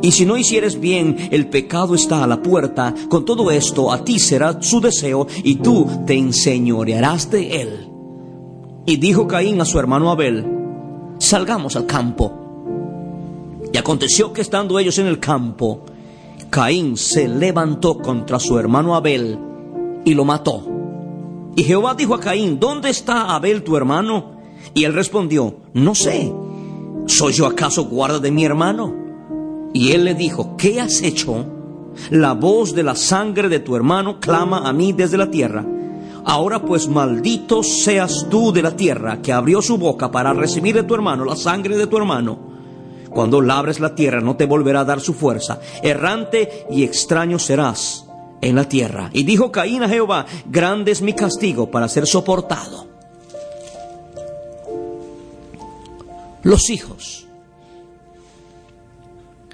Y si no hicieres bien, el pecado está a la puerta. Con todo esto, a ti será su deseo y tú te enseñorearás de él. Y dijo Caín a su hermano Abel, salgamos al campo. Y aconteció que estando ellos en el campo, Caín se levantó contra su hermano Abel y lo mató. Y Jehová dijo a Caín, ¿dónde está Abel tu hermano? Y él respondió, no sé, ¿soy yo acaso guarda de mi hermano? Y él le dijo, ¿qué has hecho? La voz de la sangre de tu hermano clama a mí desde la tierra. Ahora pues maldito seas tú de la tierra que abrió su boca para recibir de tu hermano la sangre de tu hermano. Cuando labres la tierra no te volverá a dar su fuerza. Errante y extraño serás en la tierra. Y dijo Caín a Jehová, grande es mi castigo para ser soportado. Los hijos.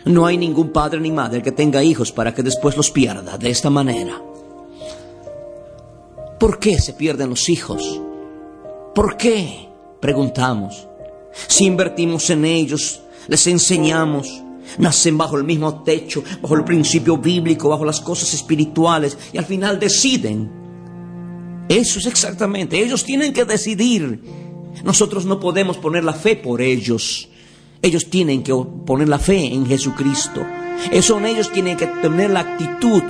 No hay ningún padre ni madre que tenga hijos para que después los pierda de esta manera. ¿Por qué se pierden los hijos? ¿Por qué? Preguntamos. Si invertimos en ellos, les enseñamos, nacen bajo el mismo techo, bajo el principio bíblico, bajo las cosas espirituales y al final deciden. Eso es exactamente, ellos tienen que decidir. Nosotros no podemos poner la fe por ellos. Ellos tienen que poner la fe en Jesucristo. Son ellos quienes tienen que tener la actitud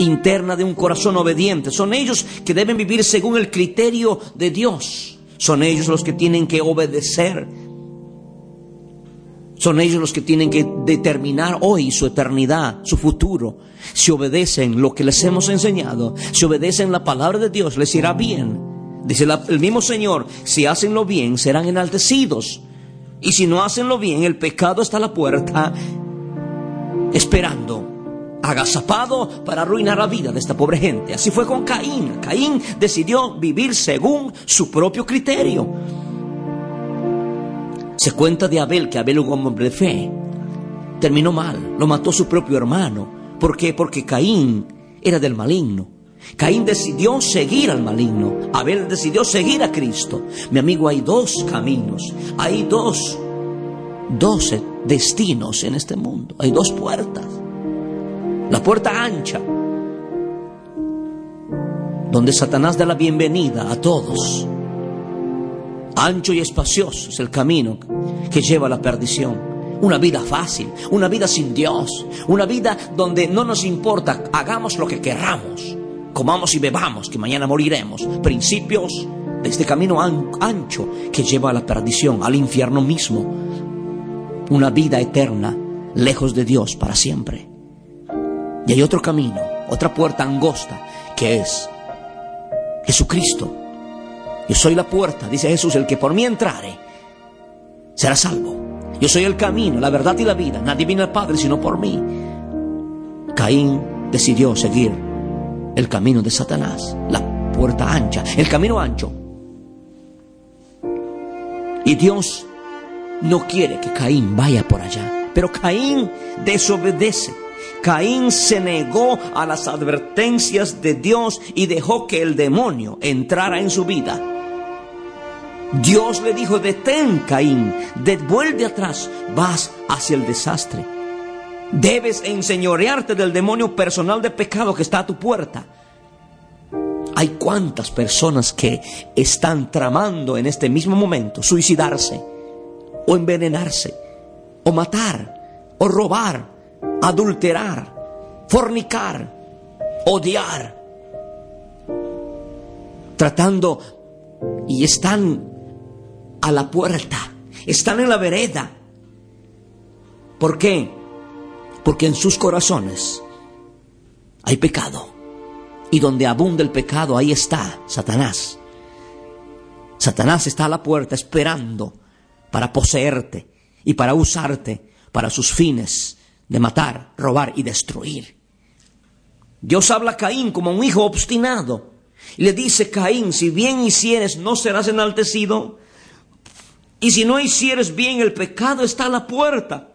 interna de un corazón obediente. Son ellos que deben vivir según el criterio de Dios. Son ellos los que tienen que obedecer. Son ellos los que tienen que determinar hoy su eternidad, su futuro. Si obedecen lo que les hemos enseñado, si obedecen la palabra de Dios, les irá bien. Dice el mismo Señor, si hacen lo bien, serán enaltecidos. Y si no hacen lo bien, el pecado está a la puerta esperando, agazapado para arruinar la vida de esta pobre gente. Así fue con Caín. Caín decidió vivir según su propio criterio. Se cuenta de Abel que Abel, un hombre de fe, terminó mal, lo mató su propio hermano. ¿Por qué? Porque Caín era del maligno. Caín decidió seguir al maligno. Abel decidió seguir a Cristo. Mi amigo, hay dos caminos. Hay dos, dos destinos en este mundo. Hay dos puertas. La puerta ancha, donde Satanás da la bienvenida a todos. Ancho y espacioso es el camino que lleva a la perdición. Una vida fácil, una vida sin Dios, una vida donde no nos importa, hagamos lo que querramos comamos y bebamos, que mañana moriremos. Principios de este camino ancho que lleva a la perdición, al infierno mismo. Una vida eterna, lejos de Dios para siempre. Y hay otro camino, otra puerta angosta, que es Jesucristo. Yo soy la puerta, dice Jesús, el que por mí entrare, será salvo. Yo soy el camino, la verdad y la vida. Nadie viene al Padre sino por mí. Caín decidió seguir el camino de Satanás, la puerta ancha, el camino ancho. Y Dios no quiere que Caín vaya por allá. Pero Caín desobedece. Caín se negó a las advertencias de Dios y dejó que el demonio entrara en su vida. Dios le dijo, detén Caín, devuelve atrás, vas hacia el desastre. Debes enseñorearte del demonio personal de pecado que está a tu puerta. Hay cuantas personas que están tramando en este mismo momento suicidarse, o envenenarse, o matar, o robar, adulterar, fornicar, odiar, tratando y están a la puerta, están en la vereda. ¿Por qué? Porque en sus corazones hay pecado. Y donde abunda el pecado, ahí está Satanás. Satanás está a la puerta esperando para poseerte y para usarte para sus fines de matar, robar y destruir. Dios habla a Caín como un hijo obstinado y le dice, Caín, si bien hicieres, no serás enaltecido. Y si no hicieres bien, el pecado está a la puerta.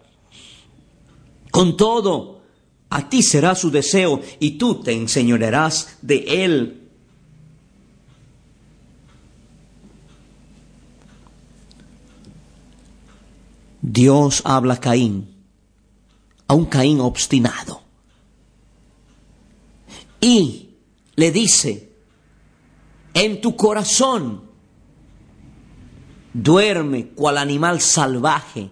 Con todo, a ti será su deseo y tú te enseñorearás de él. Dios habla a Caín, a un Caín obstinado. Y le dice, en tu corazón duerme cual animal salvaje,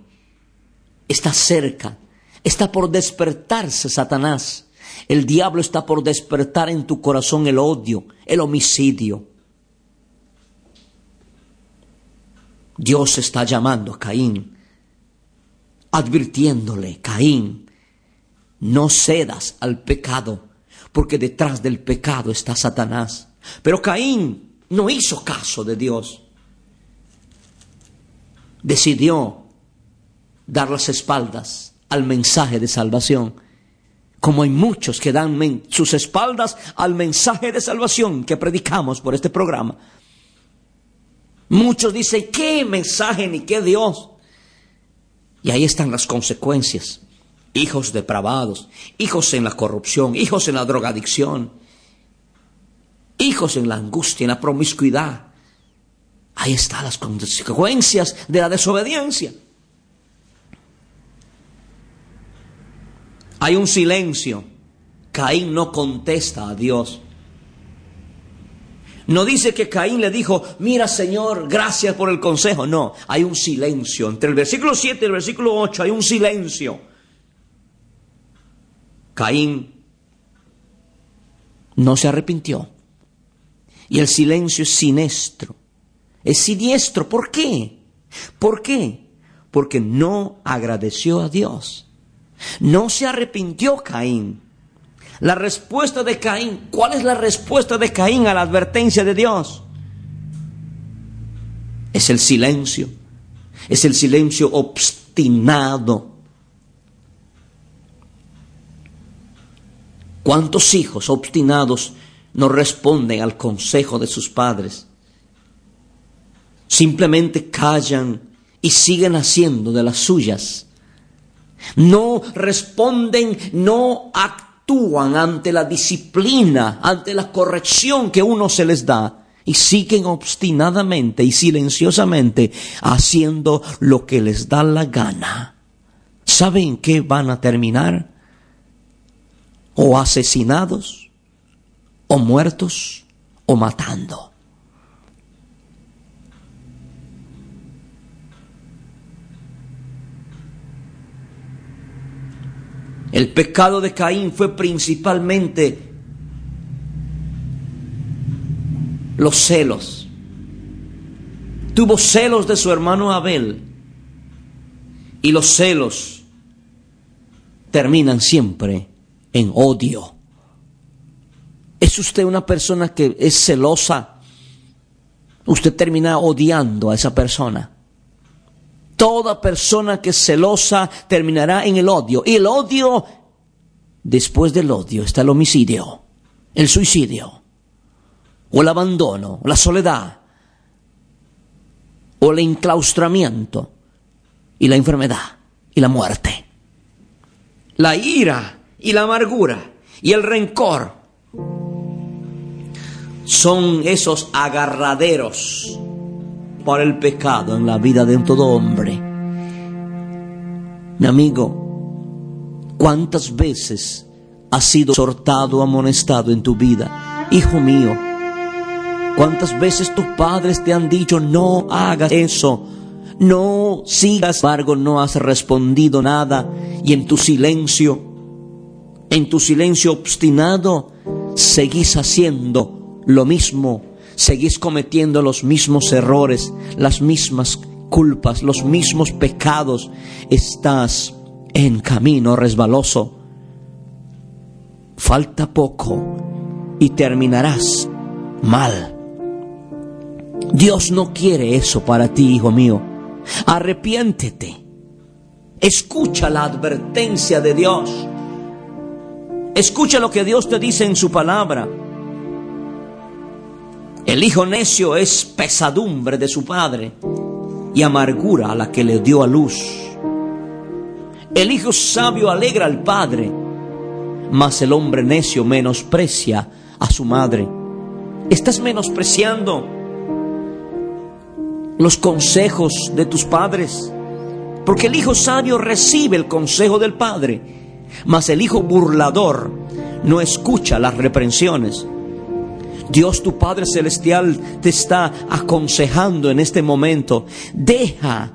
está cerca, está por despertarse Satanás. El diablo está por despertar en tu corazón el odio, el homicidio. Dios está llamando a Caín advirtiéndole, Caín, no cedas al pecado, porque detrás del pecado está Satanás. Pero Caín no hizo caso de Dios. Decidió dar las espaldas al mensaje de salvación, como hay muchos que dan sus espaldas al mensaje de salvación que predicamos por este programa. Muchos dicen, ¿qué mensaje ni qué Dios? Y ahí están las consecuencias. Hijos depravados, hijos en la corrupción, hijos en la drogadicción, hijos en la angustia, en la promiscuidad. Ahí están las consecuencias de la desobediencia. Hay un silencio. Caín no contesta a Dios. No dice que Caín le dijo, mira Señor, gracias por el consejo. No, hay un silencio. Entre el versículo 7 y el versículo 8 hay un silencio. Caín no se arrepintió. Y el silencio es siniestro. Es siniestro. ¿Por qué? ¿Por qué? Porque no agradeció a Dios. No se arrepintió Caín. La respuesta de Caín, ¿cuál es la respuesta de Caín a la advertencia de Dios? Es el silencio, es el silencio obstinado. ¿Cuántos hijos obstinados no responden al consejo de sus padres? Simplemente callan y siguen haciendo de las suyas. No responden, no actúan ante la disciplina, ante la corrección que uno se les da y siguen obstinadamente y silenciosamente haciendo lo que les da la gana. ¿Saben qué van a terminar? O asesinados, o muertos, o matando. El pecado de Caín fue principalmente los celos. Tuvo celos de su hermano Abel. Y los celos terminan siempre en odio. ¿Es usted una persona que es celosa? Usted termina odiando a esa persona. Toda persona que es celosa terminará en el odio. Y el odio, después del odio está el homicidio, el suicidio, o el abandono, la soledad, o el enclaustramiento y la enfermedad y la muerte. La ira y la amargura y el rencor son esos agarraderos para el pecado en la vida de todo hombre. Mi amigo, ¿cuántas veces has sido exhortado, amonestado en tu vida? Hijo mío, ¿cuántas veces tus padres te han dicho no hagas eso? No sigas, sin embargo, no has respondido nada y en tu silencio, en tu silencio obstinado, seguís haciendo lo mismo, seguís cometiendo los mismos errores, las mismas culpas, los mismos pecados, estás en camino resbaloso. Falta poco y terminarás mal. Dios no quiere eso para ti, hijo mío. Arrepiéntete. Escucha la advertencia de Dios. Escucha lo que Dios te dice en su palabra. El hijo necio es pesadumbre de su padre y amargura a la que le dio a luz. El hijo sabio alegra al padre, mas el hombre necio menosprecia a su madre. Estás menospreciando los consejos de tus padres, porque el hijo sabio recibe el consejo del padre, mas el hijo burlador no escucha las reprensiones. Dios tu Padre Celestial te está aconsejando en este momento. Deja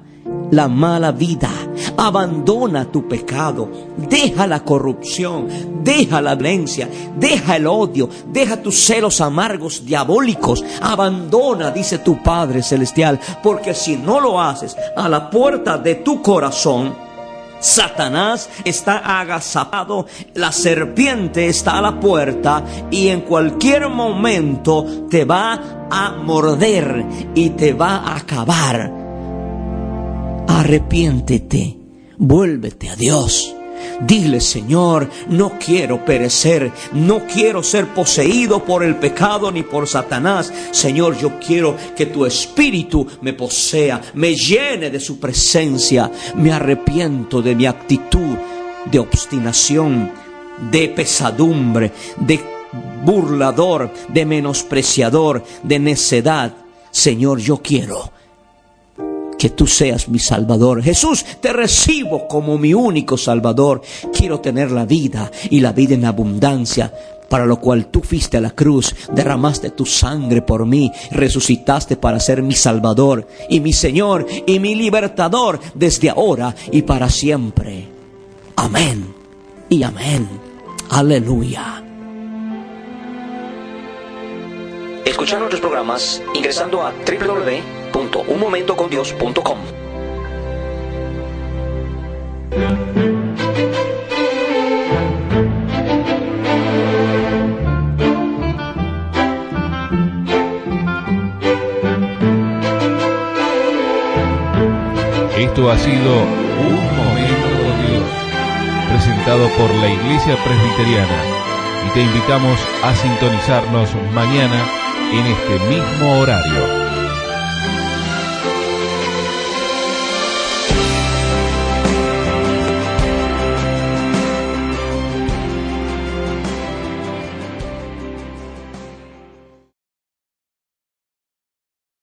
la mala vida, abandona tu pecado, deja la corrupción, deja la violencia, deja el odio, deja tus celos amargos, diabólicos, abandona, dice tu Padre Celestial, porque si no lo haces a la puerta de tu corazón, Satanás está agazapado, la serpiente está a la puerta y en cualquier momento te va a morder y te va a acabar. Arrepiéntete, vuélvete a Dios. Dile, Señor, no quiero perecer, no quiero ser poseído por el pecado ni por Satanás. Señor, yo quiero que tu espíritu me posea, me llene de su presencia. Me arrepiento de mi actitud de obstinación, de pesadumbre, de burlador, de menospreciador, de necedad. Señor, yo quiero que tú seas mi Salvador. Jesús, te recibo como mi único Salvador. Quiero tener la vida y la vida en abundancia para lo cual tú fuiste a la cruz, derramaste tu sangre por mí, resucitaste para ser mi Salvador y mi Señor y mi libertador desde ahora y para siempre. Amén y amén. Aleluya. Escuchar nuestros programas ingresando a www.unmomentocondios.com. Esto ha sido Un Momento con Dios, presentado por la Iglesia Presbiteriana. Y te invitamos a sintonizarnos mañana en este mismo horario.